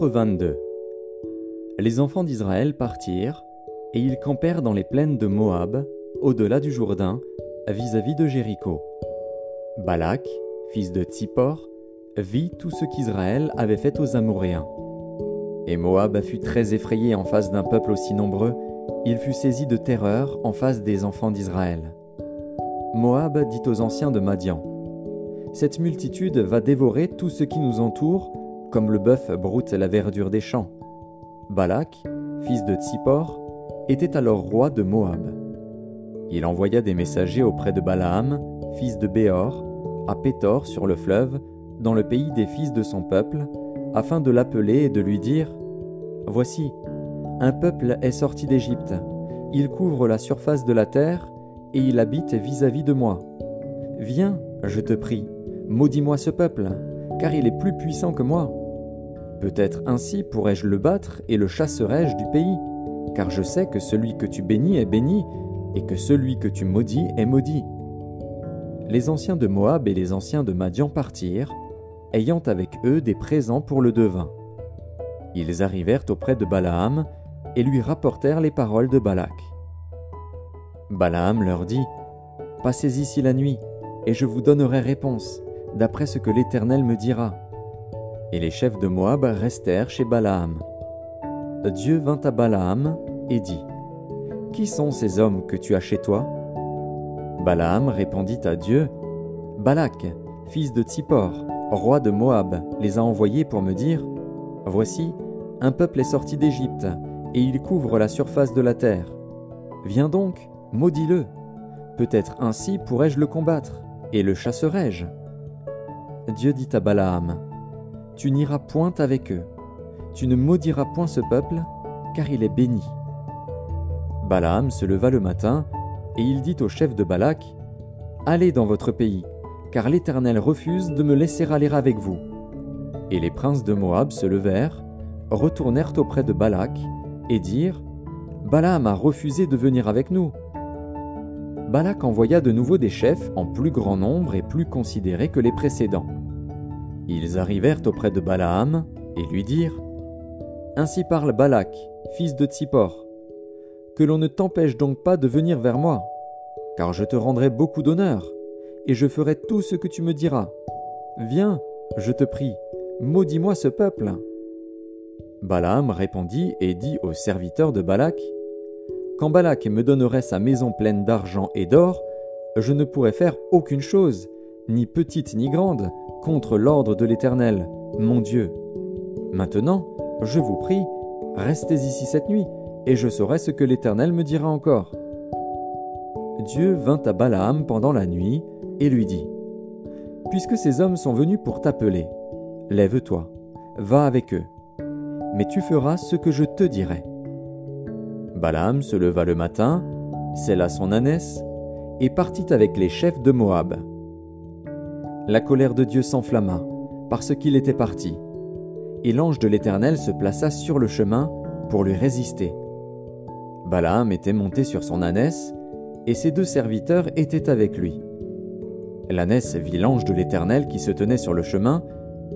Nombre, chapitre 22 Les enfants d'Israël partirent, et ils campèrent dans les plaines de Moab, au-delà du Jourdain, vis-à-vis de Jéricho. Balak, fils de Tsippor, vit tout ce qu'Israël avait fait aux Amoréens. Et Moab fut très effrayé en face d'un peuple aussi nombreux, il fut saisi de terreur en face des enfants d'Israël. Moab dit aux anciens de Madian, Cette multitude va dévorer tout ce qui nous entoure, comme le bœuf broute la verdure des champs. Balak, fils de Tsippor, était alors roi de Moab. Il envoya des messagers auprès de Balaam, fils de Béor, à Pétor sur le fleuve, dans le pays des fils de son peuple, afin de l'appeler et de lui dire Voici, un peuple est sorti d'Égypte, il couvre la surface de la terre, et il habite vis-à-vis de moi. Viens, je te prie, maudis-moi ce peuple, car il est plus puissant que moi. Peut-être ainsi pourrais-je le battre et le chasserai-je du pays, car je sais que celui que tu bénis est béni, et que celui que tu maudis est maudit. Les anciens de Moab et les anciens de Madian partirent, ayant avec eux des présents pour le devin. Ils arrivèrent auprès de Balaam et lui rapportèrent les paroles de Balak. Balaam leur dit, Passez ici la nuit, et je vous donnerai réponse, d'après ce que l'Éternel me dira. Et les chefs de Moab restèrent chez Balaam. Dieu vint à Balaam et dit, Qui sont ces hommes que tu as chez toi? Balaam répondit à Dieu, Balak, fils de Tsippor, roi de Moab, les a envoyés pour me dire, Voici, un peuple est sorti d'Égypte, et il couvre la surface de la terre. Viens donc, maudis-le. Peut-être ainsi pourrais-je le combattre, et le chasserai-je. Dieu dit à Balaam, Tu n'iras point avec eux, tu ne maudiras point ce peuple, car il est béni. Balaam se leva le matin, et il dit au chef de Balak, Allez dans votre pays, car l'Éternel refuse de me laisser aller avec vous. Et les princes de Moab se levèrent, retournèrent auprès de Balak, et dirent, Balaam a refusé de venir avec nous. Balak envoya de nouveau des chefs en plus grand nombre et plus considérés que les précédents. Ils arrivèrent auprès de Balaam et lui dirent Ainsi parle Balak, fils de Tsippor, que l'on ne t'empêche donc pas de venir vers moi, car je te rendrai beaucoup d'honneur, et je ferai tout ce que tu me diras. Viens, je te prie, maudis-moi ce peuple. Balaam répondit et dit aux serviteurs de Balak Quand Balak me donnerait sa maison pleine d'argent et d'or, je ne pourrais faire aucune chose, ni petite ni grande, contre l'ordre de l'Éternel, mon Dieu. Maintenant, je vous prie, restez ici cette nuit, et je saurai ce que l'Éternel me dira encore. Dieu vint à Balaam pendant la nuit et lui dit Puisque ces hommes sont venus pour t'appeler, lève-toi, va avec eux mais tu feras ce que je te dirai. Balaam se leva le matin, sella son ânesse, et partit avec les chefs de Moab. La colère de Dieu s'enflamma, parce qu'il était parti, et l'ange de l'Éternel se plaça sur le chemin pour lui résister. Balaam était monté sur son ânesse, et ses deux serviteurs étaient avec lui. L'ânesse vit l'ange de l'Éternel qui se tenait sur le chemin,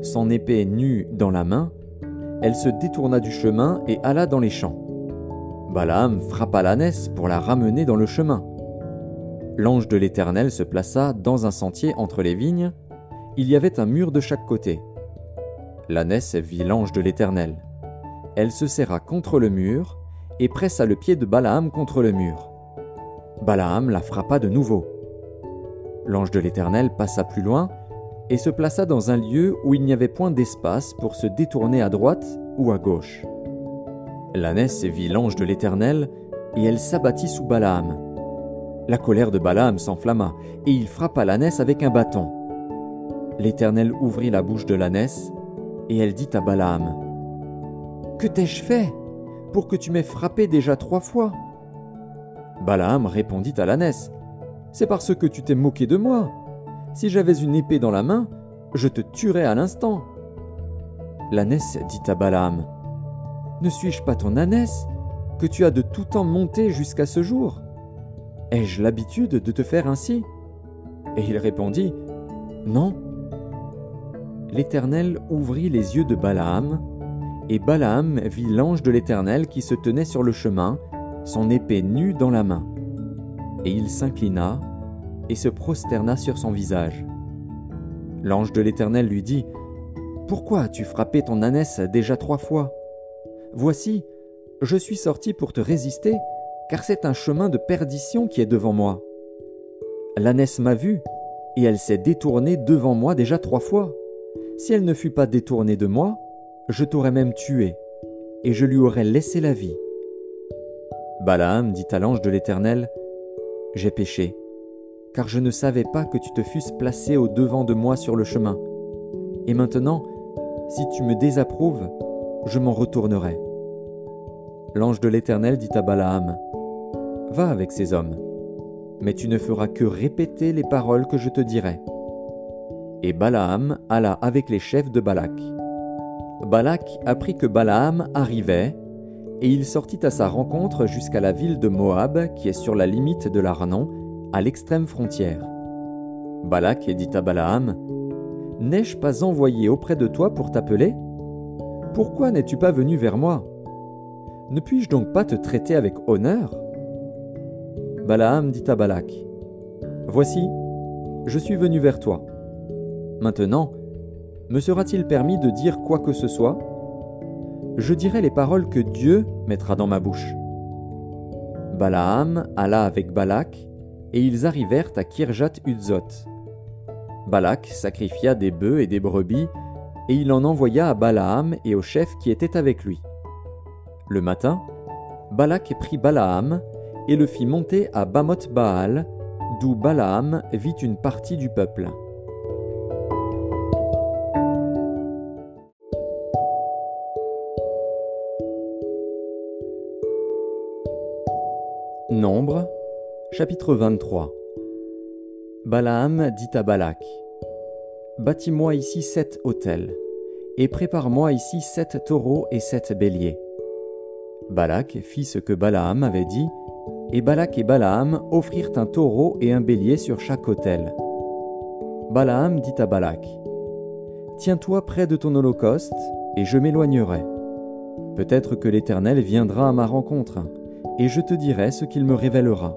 son épée nue dans la main, elle se détourna du chemin et alla dans les champs. Balaam frappa l'ânesse pour la ramener dans le chemin. L'ange de l'Éternel se plaça dans un sentier entre les vignes. Il y avait un mur de chaque côté. L'ânesse vit l'ange de l'Éternel. Elle se serra contre le mur et pressa le pied de Balaam contre le mur. Balaam la frappa de nouveau. L'ange de l'Éternel passa plus loin et se plaça dans un lieu où il n'y avait point d'espace pour se détourner à droite ou à gauche. L'ânesse vit l'ange de l'Éternel, et elle s'abattit sous Balaam. La colère de Balaam s'enflamma, et il frappa l'ânesse avec un bâton. L'Éternel ouvrit la bouche de l'ânesse, et elle dit à Balaam Que t'ai-je fait pour que tu m'aies frappé déjà trois fois? Balaam répondit à l'ânesse C'est parce que tu t'es moqué de moi si j'avais une épée dans la main, je te tuerais à l'instant. L'ânesse dit à Balaam Ne suis-je pas ton ânesse que tu as de tout temps monté jusqu'à ce jour? Ai-je l'habitude de te faire ainsi? Et il répondit Non. l'Éternel ouvrit les yeux de Balaam, et Balaam vit l'ange de l'Éternel qui se tenait sur le chemin, son épée nue dans la main. Et il s'inclina et se prosterna sur son visage. L'ange de l'Éternel lui dit, Pourquoi as-tu frappé ton ânesse déjà trois fois? Voici, je suis sorti pour te résister, car c'est un chemin de perdition qui est devant moi. L'ânesse m'a vu, et elle s'est détournée devant moi déjà trois fois. Si elle ne fût pas détournée de moi, je t'aurais même tué, et je lui aurais laissé la vie. Balaam dit à l'ange de l'Éternel, J'ai péché, car je ne savais pas que tu te fusses placé au devant de moi sur le chemin. Et maintenant, si tu me désapprouves, je m'en retournerai. L'ange de l'Éternel dit à Balaam, Va avec ces hommes, mais tu ne feras que répéter les paroles que je te dirai. Et Balaam alla avec les chefs de Balak. Balak apprit que Balaam arrivait, et il sortit à sa rencontre jusqu'à la ville de Moab, qui est sur la limite de l'Arnon, à l'extrême frontière. Balak dit à Balaam, N'ai-je pas envoyé auprès de toi pour t'appeler? Pourquoi n'es-tu pas venu vers moi? Ne puis-je donc pas te traiter avec honneur? Balaam dit à Balak, Voici, je suis venu vers toi. Maintenant, me sera-t-il permis de dire quoi que ce soit? Je dirai les paroles que Dieu mettra dans ma bouche. Balaam alla avec Balak, et ils arrivèrent à Kirjat Uzzot. Balak sacrifia des bœufs et des brebis, et il en envoya à Balaam et aux chefs qui étaient avec lui. Le matin, Balak prit Balaam et le fit monter à Bamoth Baal, d'où Balaam vit une partie du peuple. Nombre, chapitre 23 Balaam dit à Balak Bâtis-moi ici sept autels, et prépare-moi ici sept taureaux et sept béliers. Balak fit ce que Balaam avait dit, et Balak et Balaam offrirent un taureau et un bélier sur chaque autel. Balaam dit à Balak Tiens-toi près de ton holocauste, et je m'éloignerai. Peut-être que l'Éternel viendra à ma rencontre, et je te dirai ce qu'il me révélera.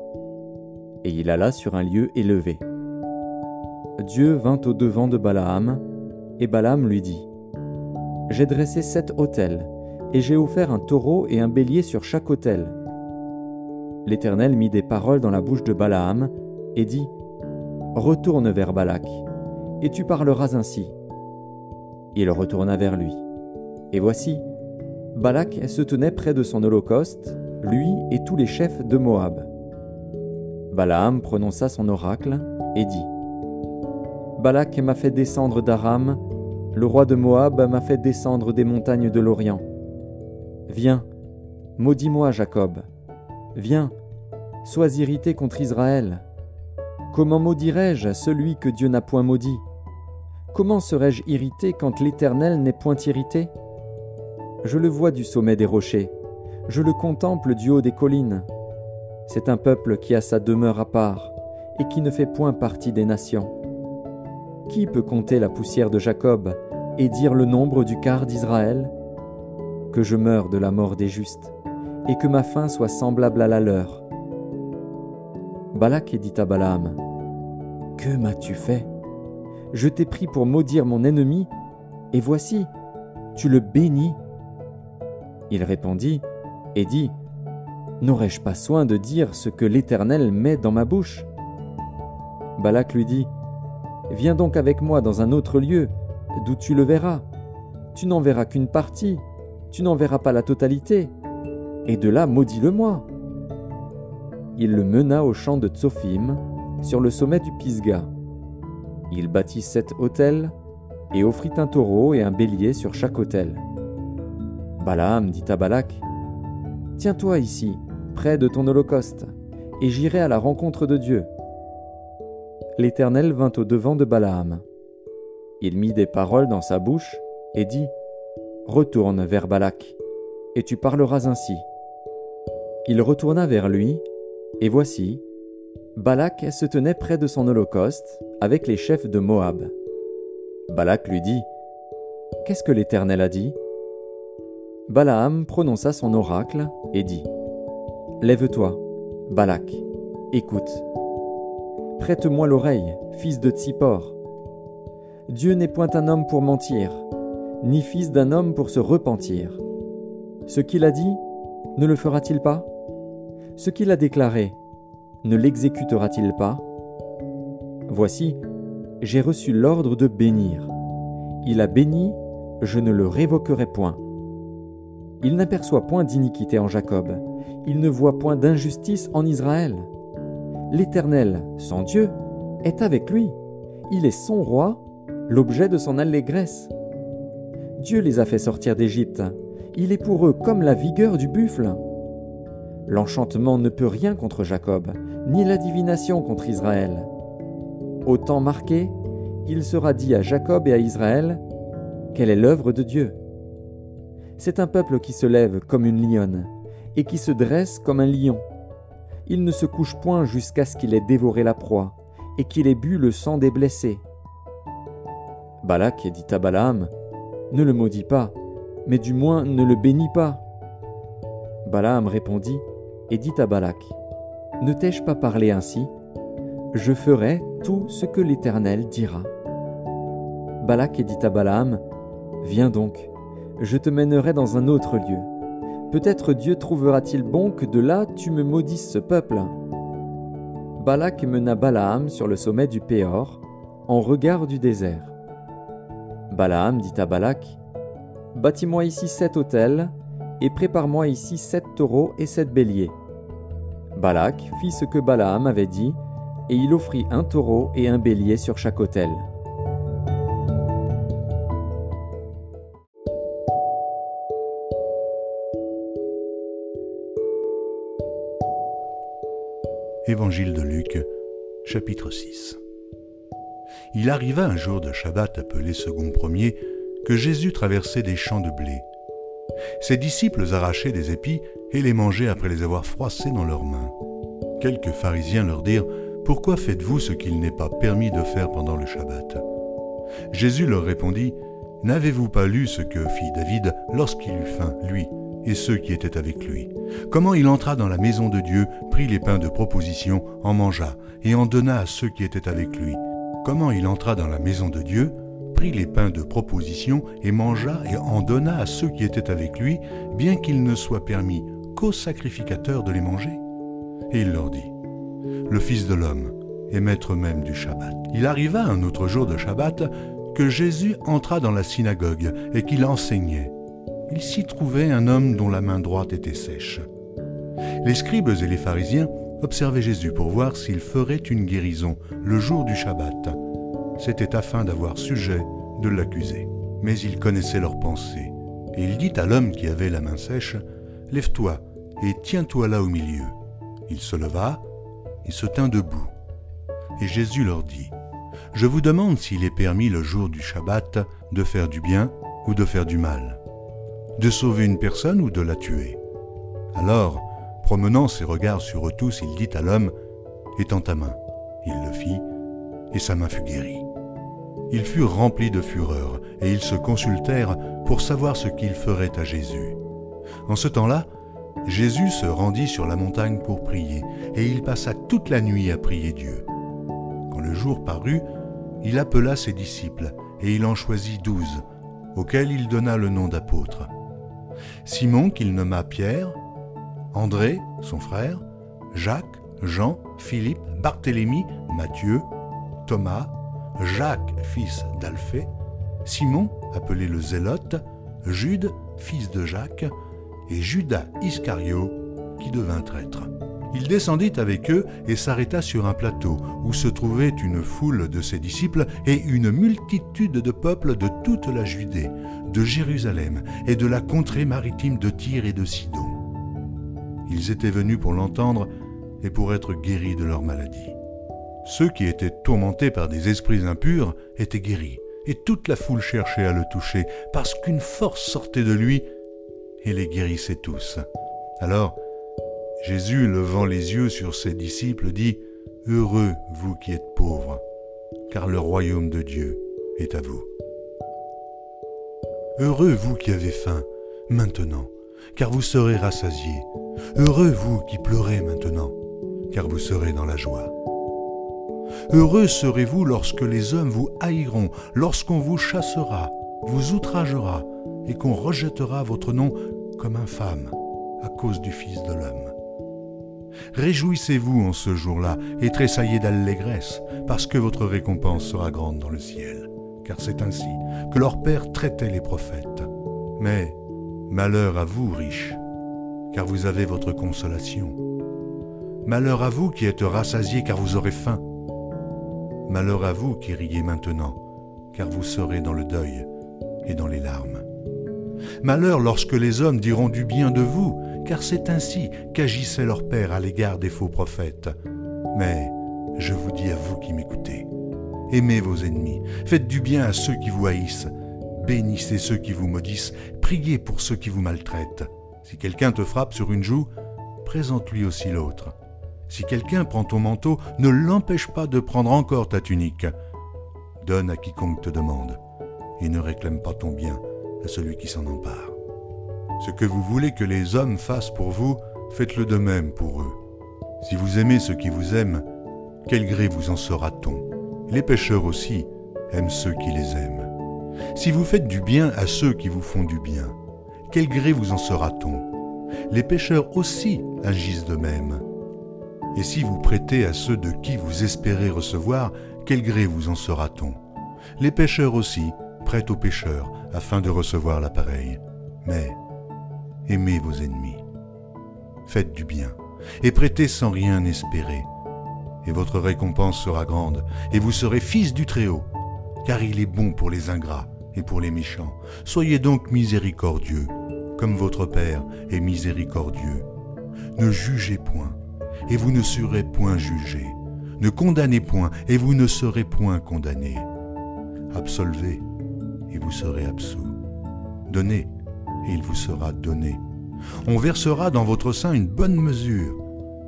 Et il alla sur un lieu élevé. Dieu vint au devant de Balaam, et Balaam lui dit J'ai dressé sept autels, et j'ai offert un taureau et un bélier sur chaque autel l'Éternel mit des paroles dans la bouche de Balaam et dit Retourne vers Balak, et tu parleras ainsi. Il retourna vers lui. Et voici, Balak se tenait près de son holocauste, lui et tous les chefs de Moab. Balaam prononça son oracle et dit Balak m'a fait descendre d'Aram, le roi de Moab m'a fait descendre des montagnes de l'Orient. Viens, maudis-moi, Jacob, Viens, sois irrité contre Israël. Comment maudirais-je celui que Dieu n'a point maudit? Comment serais-je irrité quand l'Éternel n'est point irrité Je le vois du sommet des rochers, je le contemple du haut des collines. C'est un peuple qui a sa demeure à part et qui ne fait point partie des nations. Qui peut compter la poussière de Jacob et dire le nombre du quart d'Israël? Que je meure de la mort des justes et que ma fin soit semblable à la leur. Balak dit à Balaam, Que m'as-tu fait? Je t'ai pris pour maudire mon ennemi, et voici, tu le bénis. Il répondit et dit, N'aurais-je pas soin de dire ce que l'Éternel met dans ma bouche? Balak lui dit, Viens donc avec moi dans un autre lieu, d'où tu le verras. Tu n'en verras qu'une partie, tu n'en verras pas la totalité et de là maudis-le-moi. Il le mena au champ de Tsophim, sur le sommet du Pisga. Il bâtit sept autels et offrit un taureau et un bélier sur chaque autel. Balaam dit à Balak Tiens-toi ici, près de ton holocauste, et j'irai à la rencontre de Dieu. L'Éternel vint au devant de Balaam. Il mit des paroles dans sa bouche et dit Retourne vers Balak, et tu parleras ainsi. Il retourna vers lui, et voici, Balak se tenait près de son holocauste avec les chefs de Moab. Balak lui dit, Qu'est-ce que l'Éternel a dit? Balaam prononça son oracle et dit Lève-toi, Balak, écoute. Prête-moi l'oreille, fils de Tsippor. Dieu n'est point un homme pour mentir, ni fils d'un homme pour se repentir. Ce qu'il a dit, ne le fera-t-il pas? Ce qu'il a déclaré, ne l'exécutera-t-il pas? Voici, j'ai reçu l'ordre de bénir. Il a béni, je ne le révoquerai point. Il n'aperçoit point d'iniquité en Jacob, il ne voit point d'injustice en Israël. L'Éternel, son Dieu, est avec lui. Il est son roi, l'objet de son allégresse. Dieu les a fait sortir d'Égypte. Il est pour eux comme la vigueur du buffle. L'enchantement ne peut rien contre Jacob, ni la divination contre Israël. Au temps marqué, il sera dit à Jacob et à Israël, Quelle est l'œuvre de Dieu? C'est un peuple qui se lève comme une lionne, et qui se dresse comme un lion. Il ne se couche point jusqu'à ce qu'il ait dévoré la proie, et qu'il ait bu le sang des blessés. Balak dit à Balaam, Ne le maudis pas, mais du moins ne le bénis pas. Balaam répondit et dit à Balak, Ne t'ai-je pas parlé ainsi? Je ferai tout ce que l'Éternel dira. Balak dit à Balaam, Viens donc, je te mènerai dans un autre lieu. Peut-être Dieu trouvera-t-il bon que de là tu me maudisses ce peuple. Balak mena Balaam sur le sommet du Péor, en regard du désert. Balaam dit à Balak, Bâtis-moi ici sept autels, et prépare-moi ici sept taureaux et sept béliers. Balak fit ce que Balaam avait dit, et il offrit un taureau et un bélier sur chaque autel. Évangile de Luc, chapitre 6 Il arriva un jour de Shabbat appelé second premier que Jésus traversait des champs de blé. Ses disciples arrachaient des épis et les mangeaient après les avoir froissés dans leurs mains. Quelques pharisiens leur dirent Pourquoi faites-vous ce qu'il n'est pas permis de faire pendant le Shabbat? Jésus leur répondit N'avez-vous pas lu ce que fit David lorsqu'il eut faim, lui? Et ceux qui étaient avec lui. Comment il entra dans la maison de Dieu, prit les pains de proposition, en mangea, et en donna à ceux qui étaient avec lui. Comment il entra dans la maison de Dieu, prit les pains de proposition, et mangea, et en donna à ceux qui étaient avec lui, bien qu'il ne soit permis qu'aux sacrificateurs de les manger. Et il leur dit, Le Fils de l'homme est maître même du Shabbat. Il arriva un autre jour de Shabbat que Jésus entra dans la synagogue et qu'il enseignait il s'y trouvait un homme dont la main droite était sèche. Les scribes et les pharisiens observaient Jésus pour voir s'il ferait une guérison le jour du Shabbat. C'était afin d'avoir sujet de l'accuser. Mais il connaissait leurs pensées, et il dit à l'homme qui avait la main sèche, Lève-toi et tiens-toi là au milieu. Il se leva et se tint debout. Et Jésus leur dit, Je vous demande s'il est permis le jour du Shabbat de faire du bien ou de faire du mal de sauver une personne ou de la tuer. Alors, promenant ses regards sur eux tous, il dit à l'homme, Étends ta main. Il le fit, et sa main fut guérie. Ils furent remplis de fureur, et ils se consultèrent pour savoir ce qu'ils feraient à Jésus. En ce temps-là, Jésus se rendit sur la montagne pour prier, et il passa toute la nuit à prier Dieu. Quand le jour parut, il appela ses disciples, et il en choisit douze, auxquels il donna le nom d'apôtres. Simon qu'il nomma Pierre, André, son frère, Jacques, Jean, Philippe, Barthélemy, Matthieu, Thomas, Jacques, fils d'Alphée, Simon, appelé le Zélote, Jude, fils de Jacques, et Judas Iscario, qui devint traître. Il descendit avec eux et s'arrêta sur un plateau où se trouvait une foule de ses disciples et une multitude de peuples de toute la Judée, de Jérusalem et de la contrée maritime de Tyr et de Sidon. Ils étaient venus pour l'entendre et pour être guéris de leur maladie. Ceux qui étaient tourmentés par des esprits impurs étaient guéris, et toute la foule cherchait à le toucher, parce qu'une force sortait de lui et les guérissait tous. Alors, Jésus, levant les yeux sur ses disciples, dit, Heureux vous qui êtes pauvres, car le royaume de Dieu est à vous. Heureux vous qui avez faim, maintenant, car vous serez rassasiés. Heureux vous qui pleurez maintenant, car vous serez dans la joie. Heureux serez-vous lorsque les hommes vous haïront, lorsqu'on vous chassera, vous outragera, et qu'on rejettera votre nom comme infâme à cause du Fils de l'homme. Réjouissez-vous en ce jour-là et tressaillez d'allégresse, parce que votre récompense sera grande dans le ciel, car c'est ainsi que leur Père traitait les prophètes. Mais malheur à vous, riches, car vous avez votre consolation. Malheur à vous qui êtes rassasiés, car vous aurez faim. Malheur à vous qui riez maintenant, car vous serez dans le deuil et dans les larmes. Malheur lorsque les hommes diront du bien de vous, car c'est ainsi qu'agissait leur Père à l'égard des faux prophètes. Mais je vous dis à vous qui m'écoutez, aimez vos ennemis, faites du bien à ceux qui vous haïssent, bénissez ceux qui vous maudissent, priez pour ceux qui vous maltraitent. Si quelqu'un te frappe sur une joue, présente-lui aussi l'autre. Si quelqu'un prend ton manteau, ne l'empêche pas de prendre encore ta tunique. Donne à quiconque te demande, et ne réclame pas ton bien celui qui s'en empare. Ce que vous voulez que les hommes fassent pour vous, faites-le de même pour eux. Si vous aimez ceux qui vous aiment, quel gré vous en sera-t-on? Les pécheurs aussi aiment ceux qui les aiment. Si vous faites du bien à ceux qui vous font du bien, quel gré vous en sera-t-on? Les pécheurs aussi agissent de même. Et si vous prêtez à ceux de qui vous espérez recevoir, quel gré vous en sera-t-on? Les pécheurs aussi prêtent aux pécheurs afin de recevoir l'appareil. Mais aimez vos ennemis. Faites du bien, et prêtez sans rien espérer. Et votre récompense sera grande, et vous serez fils du Très-Haut, car il est bon pour les ingrats et pour les méchants. Soyez donc miséricordieux, comme votre Père est miséricordieux. Ne jugez point, et vous ne serez point jugés. Ne condamnez point, et vous ne serez point condamnés. Absolvez, vous serez absous. Donnez, et il vous sera donné. On versera dans votre sein une bonne mesure,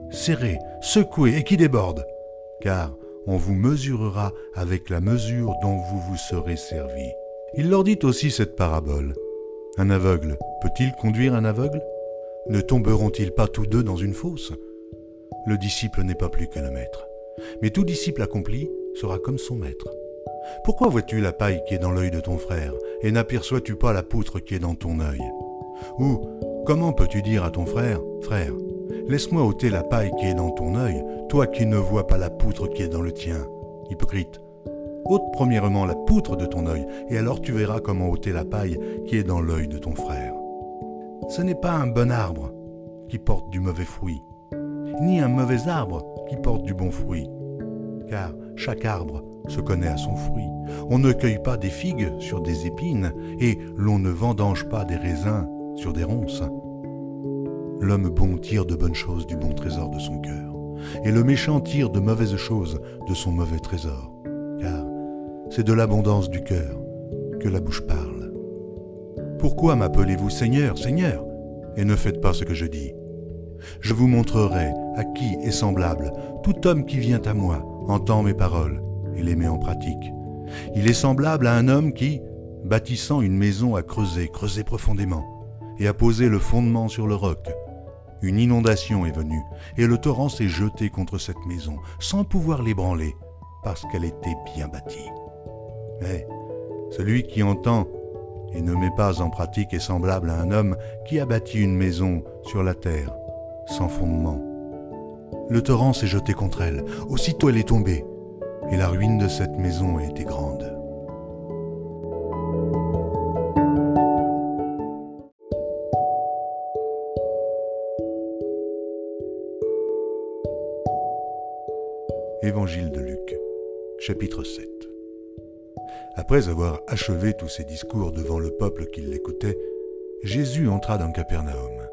serrée, secouée et qui déborde, car on vous mesurera avec la mesure dont vous vous serez servi. Il leur dit aussi cette parabole. Un aveugle peut-il conduire un aveugle? Ne tomberont-ils pas tous deux dans une fosse? Le disciple n'est pas plus que le maître, mais tout disciple accompli sera comme son maître. Pourquoi vois-tu la paille qui est dans l'œil de ton frère, et n'aperçois-tu pas la poutre qui est dans ton œil? Ou comment peux-tu dire à ton frère, Frère, laisse-moi ôter la paille qui est dans ton œil, toi qui ne vois pas la poutre qui est dans le tien Hypocrite, ôte premièrement la poutre de ton œil, et alors tu verras comment ôter la paille qui est dans l'œil de ton frère. Ce n'est pas un bon arbre qui porte du mauvais fruit, ni un mauvais arbre qui porte du bon fruit, car chaque arbre se connaît à son fruit. On ne cueille pas des figues sur des épines, et l'on ne vendange pas des raisins sur des ronces. L'homme bon tire de bonnes choses du bon trésor de son cœur, et le méchant tire de mauvaises choses de son mauvais trésor, car c'est de l'abondance du cœur que la bouche parle. Pourquoi m'appelez-vous Seigneur, Seigneur, et ne faites pas ce que je dis? Je vous montrerai à qui est semblable tout homme qui vient à moi, entend mes paroles et les met en pratique. Il est semblable à un homme qui, bâtissant une maison, a creusé, creusé profondément, et a posé le fondement sur le roc. Une inondation est venue, et le torrent s'est jeté contre cette maison, sans pouvoir l'ébranler, parce qu'elle était bien bâtie. Mais celui qui entend et ne met pas en pratique est semblable à un homme qui a bâti une maison sur la terre, sans fondement. Le torrent s'est jeté contre elle, aussitôt elle est tombée, et la ruine de cette maison a été grande. Évangile de Luc, chapitre 7 Après avoir achevé tous ses discours devant le peuple qui l'écoutait, Jésus entra dans Capernaum.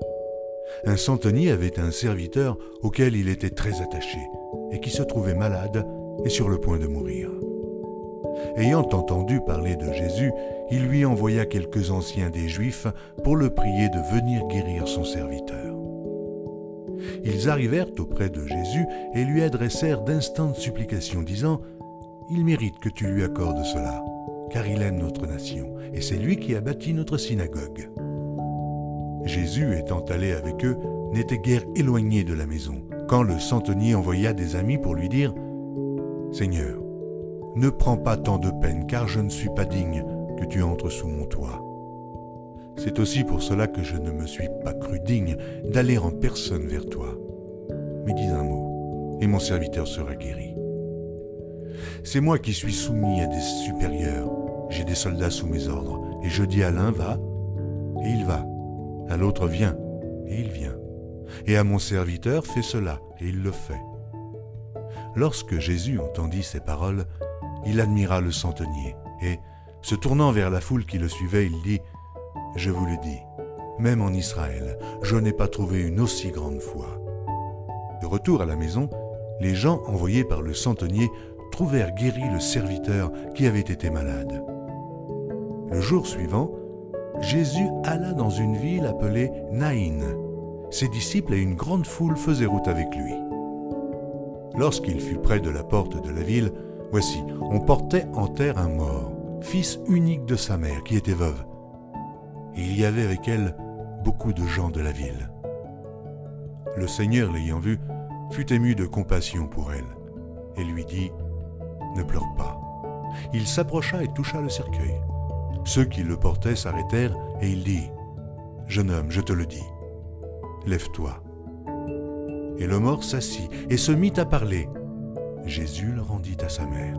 Un centenier avait un serviteur auquel il était très attaché et qui se trouvait malade et sur le point de mourir. Ayant entendu parler de Jésus, il lui envoya quelques anciens des Juifs pour le prier de venir guérir son serviteur. Ils arrivèrent auprès de Jésus et lui adressèrent d'instantes supplications, disant ⁇ Il mérite que tu lui accordes cela, car il aime notre nation, et c'est lui qui a bâti notre synagogue. Jésus, étant allé avec eux, n'était guère éloigné de la maison, quand le centenier envoya des amis pour lui dire Seigneur, ne prends pas tant de peine, car je ne suis pas digne que tu entres sous mon toit. C'est aussi pour cela que je ne me suis pas cru digne d'aller en personne vers toi. Mais dis un mot, et mon serviteur sera guéri. C'est moi qui suis soumis à des supérieurs, j'ai des soldats sous mes ordres, et je dis à l'un va, et il va, à l'autre viens, et il vient, et à mon serviteur fais cela, et il le fait. Lorsque Jésus entendit ces paroles, il admira le centenier, et, se tournant vers la foule qui le suivait, il dit, Je vous le dis, même en Israël, je n'ai pas trouvé une aussi grande foi. De retour à la maison, les gens envoyés par le centenier trouvèrent guéri le serviteur qui avait été malade. Le jour suivant, Jésus alla dans une ville appelée Naïn. Ses disciples et une grande foule faisaient route avec lui. Lorsqu'il fut près de la porte de la ville, voici, on portait en terre un mort, fils unique de sa mère, qui était veuve. Il y avait avec elle beaucoup de gens de la ville. Le Seigneur, l'ayant vue, fut ému de compassion pour elle, et lui dit, Ne pleure pas. Il s'approcha et toucha le cercueil. Ceux qui le portaient s'arrêtèrent, et il dit, Jeune homme, je te le dis, lève-toi. Et le mort s'assit et se mit à parler. Jésus le rendit à sa mère.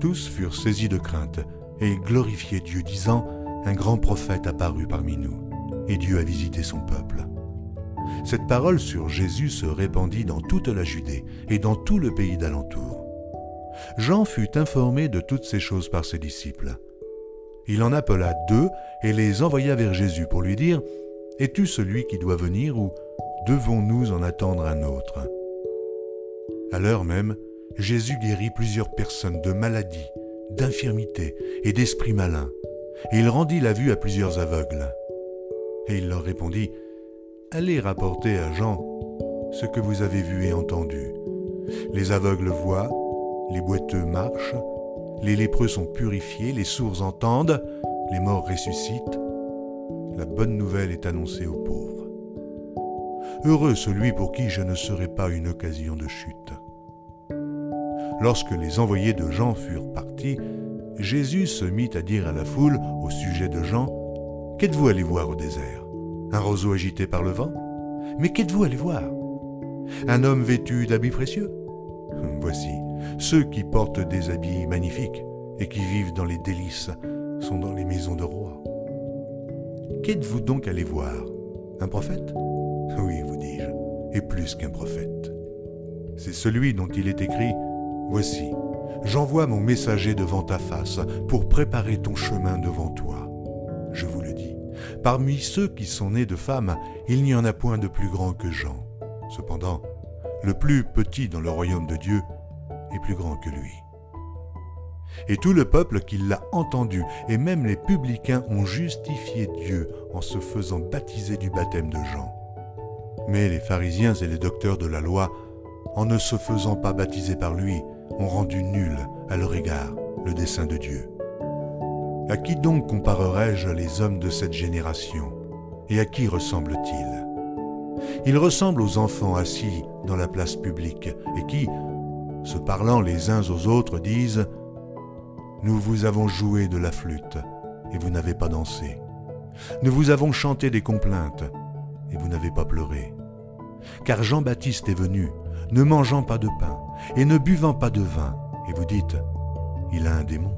Tous furent saisis de crainte et glorifiaient Dieu, disant, Un grand prophète apparut parmi nous, et Dieu a visité son peuple. Cette parole sur Jésus se répandit dans toute la Judée et dans tout le pays d'alentour. Jean fut informé de toutes ces choses par ses disciples. Il en appela deux et les envoya vers Jésus pour lui dire, Es-tu celui qui doit venir ou devons-nous en attendre un autre? À l'heure même, Jésus guérit plusieurs personnes de maladies, d'infirmités et d'esprits malins, et il rendit la vue à plusieurs aveugles. Et il leur répondit, Allez rapporter à Jean ce que vous avez vu et entendu. Les aveugles voient, les boiteux marchent, les lépreux sont purifiés, les sourds entendent, les morts ressuscitent. La bonne nouvelle est annoncée aux pauvres. Heureux celui pour qui je ne serai pas une occasion de chute. Lorsque les envoyés de Jean furent partis, Jésus se mit à dire à la foule au sujet de Jean, Qu'êtes-vous allé voir au désert? Un roseau agité par le vent? Mais qu'êtes-vous allé voir? Un homme vêtu d'habits précieux? Voici, ceux qui portent des habits magnifiques et qui vivent dans les délices sont dans les maisons de rois. Qu'êtes-vous donc allé voir? Un prophète? Oui, vous dis-je, et plus qu'un prophète. C'est celui dont il est écrit, Voici, j'envoie mon messager devant ta face pour préparer ton chemin devant toi. Je vous le dis, parmi ceux qui sont nés de femmes, il n'y en a point de plus grand que Jean. Cependant, le plus petit dans le royaume de Dieu grand que lui. Et tout le peuple qui l'a entendu, et même les publicains ont justifié Dieu en se faisant baptiser du baptême de Jean. Mais les pharisiens et les docteurs de la loi, en ne se faisant pas baptiser par lui, ont rendu nul à leur égard le dessein de Dieu. À qui donc comparerai-je les hommes de cette génération? Et à qui ressemblent-ils Ils ressemblent aux enfants assis dans la place publique et qui, se parlant les uns aux autres, disent ⁇ Nous vous avons joué de la flûte et vous n'avez pas dansé. Nous vous avons chanté des complaintes et vous n'avez pas pleuré. Car Jean-Baptiste est venu, ne mangeant pas de pain et ne buvant pas de vin, et vous dites, il a un démon.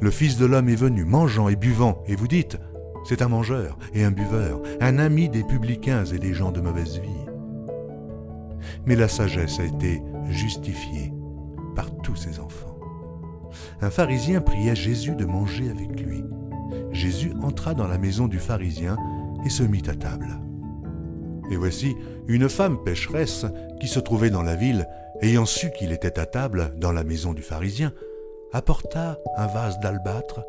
Le Fils de l'homme est venu, mangeant et buvant, et vous dites, c'est un mangeur et un buveur, un ami des publicains et des gens de mauvaise vie. Mais la sagesse a été justifiée par tous ses enfants. Un pharisien pria Jésus de manger avec lui. Jésus entra dans la maison du pharisien et se mit à table. Et voici, une femme pécheresse qui se trouvait dans la ville, ayant su qu'il était à table dans la maison du pharisien, apporta un vase d'albâtre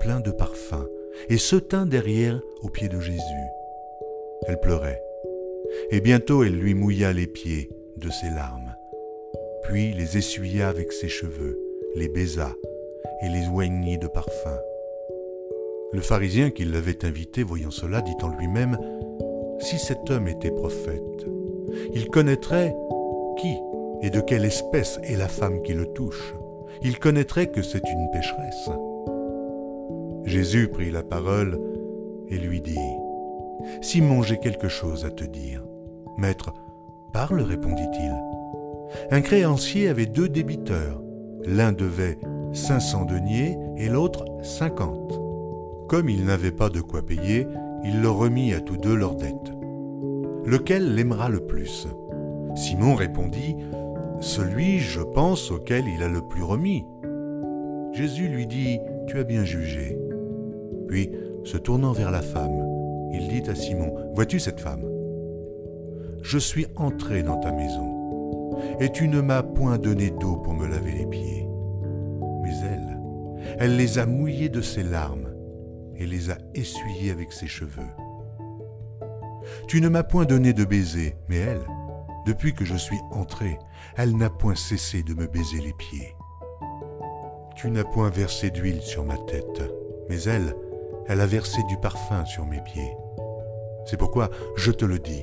plein de parfums et se tint derrière aux pieds de Jésus. Elle pleurait, et bientôt elle lui mouilla les pieds de ses larmes, les essuya avec ses cheveux, les baisa, et les oignit de parfum. Le pharisien qui l'avait invité, voyant cela, dit en lui-même, Si cet homme était prophète, il connaîtrait qui et de quelle espèce est la femme qui le touche. Il connaîtrait que c'est une pécheresse. Jésus prit la parole et lui dit, Simon, j'ai quelque chose à te dire. Maître, parle, répondit-il. Un créancier avait deux débiteurs. L'un devait cinq cents deniers et l'autre cinquante. Comme il n'avait pas de quoi payer, il leur remit à tous deux leurs dettes. Lequel l'aimera le plus? Simon répondit, Celui, je pense, auquel il a le plus remis. Jésus lui dit, Tu as bien jugé. Puis, se tournant vers la femme, il dit à Simon, Vois-tu cette femme? Je suis entré dans ta maison, et tu ne m'as point donné d'eau pour me laver les pieds. Mais elle, elle les a mouillés de ses larmes et les a essuyés avec ses cheveux. Tu ne m'as point donné de baiser, mais elle, depuis que je suis entré, elle n'a point cessé de me baiser les pieds. Tu n'as point versé d'huile sur ma tête, mais elle, elle a versé du parfum sur mes pieds. C'est pourquoi je te le dis,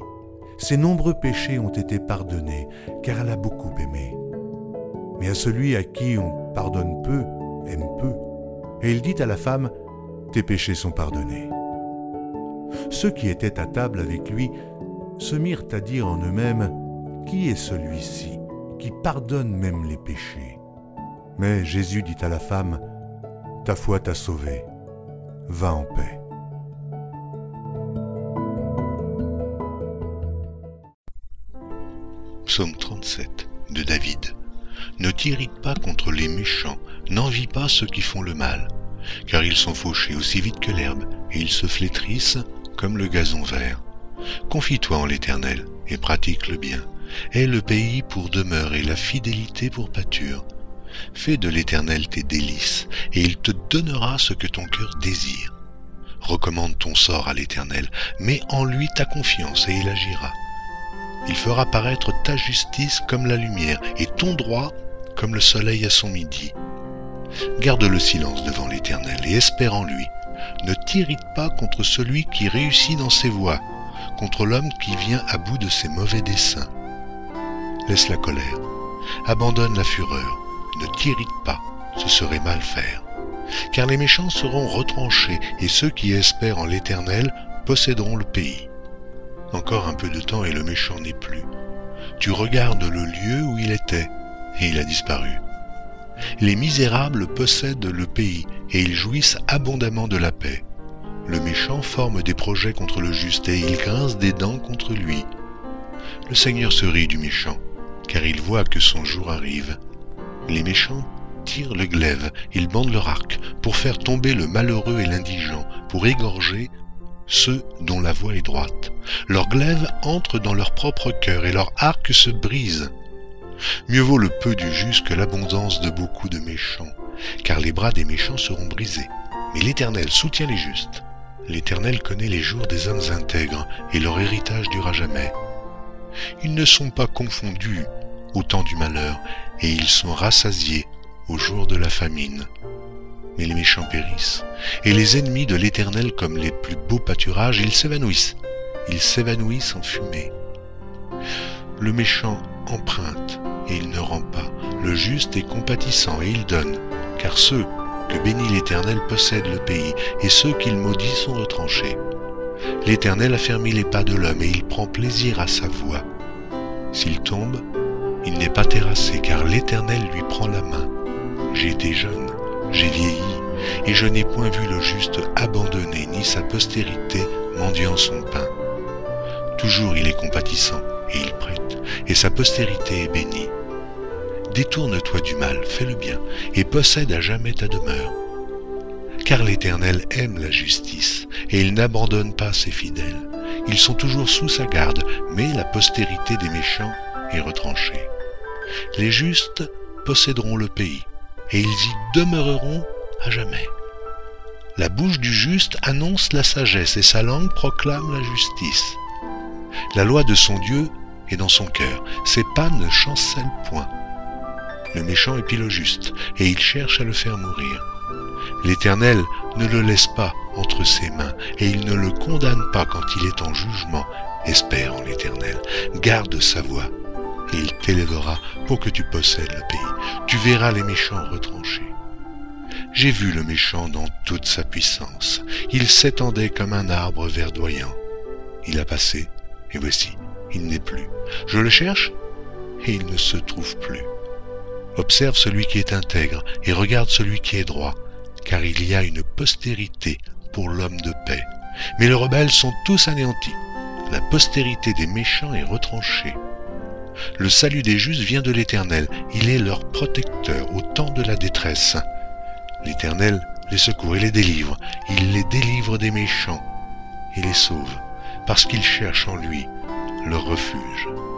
ses nombreux péchés ont été pardonnés, car elle a beaucoup aimé. Mais à celui à qui on pardonne peu, aime peu. Et il dit à la femme, Tes péchés sont pardonnés. Ceux qui étaient à table avec lui se mirent à dire en eux-mêmes, Qui est celui-ci qui pardonne même les péchés? Mais Jésus dit à la femme, Ta foi t'a sauvée, va en paix. Psaume 37 de David. Ne t'irrite pas contre les méchants, n'envie pas ceux qui font le mal, car ils sont fauchés aussi vite que l'herbe, et ils se flétrissent comme le gazon vert. Confie-toi en l'Éternel, et pratique le bien. Aie le pays pour demeure et la fidélité pour pâture. Fais de l'Éternel tes délices, et il te donnera ce que ton cœur désire. Recommande ton sort à l'Éternel, mets en lui ta confiance, et il agira. Il fera paraître ta justice comme la lumière, et ton droit comme le soleil à son midi. Garde le silence devant l'Éternel, et espère en lui. Ne t'irrite pas contre celui qui réussit dans ses voies, contre l'homme qui vient à bout de ses mauvais desseins. Laisse la colère, abandonne la fureur, ne t'irrite pas, ce serait mal faire. Car les méchants seront retranchés, et ceux qui espèrent en l'Éternel posséderont le pays. Encore un peu de temps et le méchant n'est plus. Tu regardes le lieu où il était, et il a disparu. Les misérables possèdent le pays, et ils jouissent abondamment de la paix. Le méchant forme des projets contre le juste, et il grince des dents contre lui. Le Seigneur se rit du méchant, car il voit que son jour arrive. Les méchants tirent le glaive, ils bandent leur arc, pour faire tomber le malheureux et l'indigent, pour égorger ceux dont la voie est droite. Leur glaive entre dans leur propre cœur et leur arc se brise. Mieux vaut le peu du juste que l'abondance de beaucoup de méchants, car les bras des méchants seront brisés. Mais l'Éternel soutient les justes. L'Éternel connaît les jours des hommes intègres, et leur héritage durera jamais. Ils ne sont pas confondus au temps du malheur, et ils sont rassasiés au jour de la famine. Mais les méchants périssent, et les ennemis de l'Éternel comme les plus beaux pâturages, ils s'évanouissent, ils s'évanouissent en fumée. Le méchant emprunte, et il ne rend pas. Le juste est compatissant, et il donne, car ceux que bénit l'Éternel possèdent le pays, et ceux qu'il maudit sont retranchés. L'Éternel a fermé les pas de l'homme, et il prend plaisir à sa voix. S'il tombe, il n'est pas terrassé, car l'Éternel lui prend la main. J'ai été jeune, j'ai vieilli, et je n'ai point vu le juste abandonné, ni sa postérité mendiant son pain. Toujours il est compatissant, et il prête, et sa postérité est bénie. Détourne-toi du mal, fais le bien, et possède à jamais ta demeure. Car l'Éternel aime la justice, et il n'abandonne pas ses fidèles. Ils sont toujours sous sa garde, mais la postérité des méchants est retranchée. Les justes posséderont le pays, et ils y demeureront à jamais. La bouche du juste annonce la sagesse, et sa langue proclame la justice. La loi de son Dieu est dans son cœur, ses pas ne chancellent point. Le méchant épie le juste, et il cherche à le faire mourir. L'Éternel ne le laisse pas entre ses mains, et il ne le condamne pas quand il est en jugement. Espère en l'Éternel, garde sa voie, et il t'élèvera pour que tu possèdes le pays. Tu verras les méchants retranchés. J'ai vu le méchant dans toute sa puissance. Il s'étendait comme un arbre verdoyant. Il a passé, et voici, il n'est plus. Je le cherche, et il ne se trouve plus. Observe celui qui est intègre, et regarde celui qui est droit, car il y a une postérité pour l'homme de paix. Mais les rebelles sont tous anéantis. La postérité des méchants est retranchée. Le salut des justes vient de l'Éternel. Il est leur protecteur au temps de la détresse. L'Éternel les secourt et les délivre. Il les délivre des méchants et les sauve, parce qu'ils cherchent en lui leur refuge.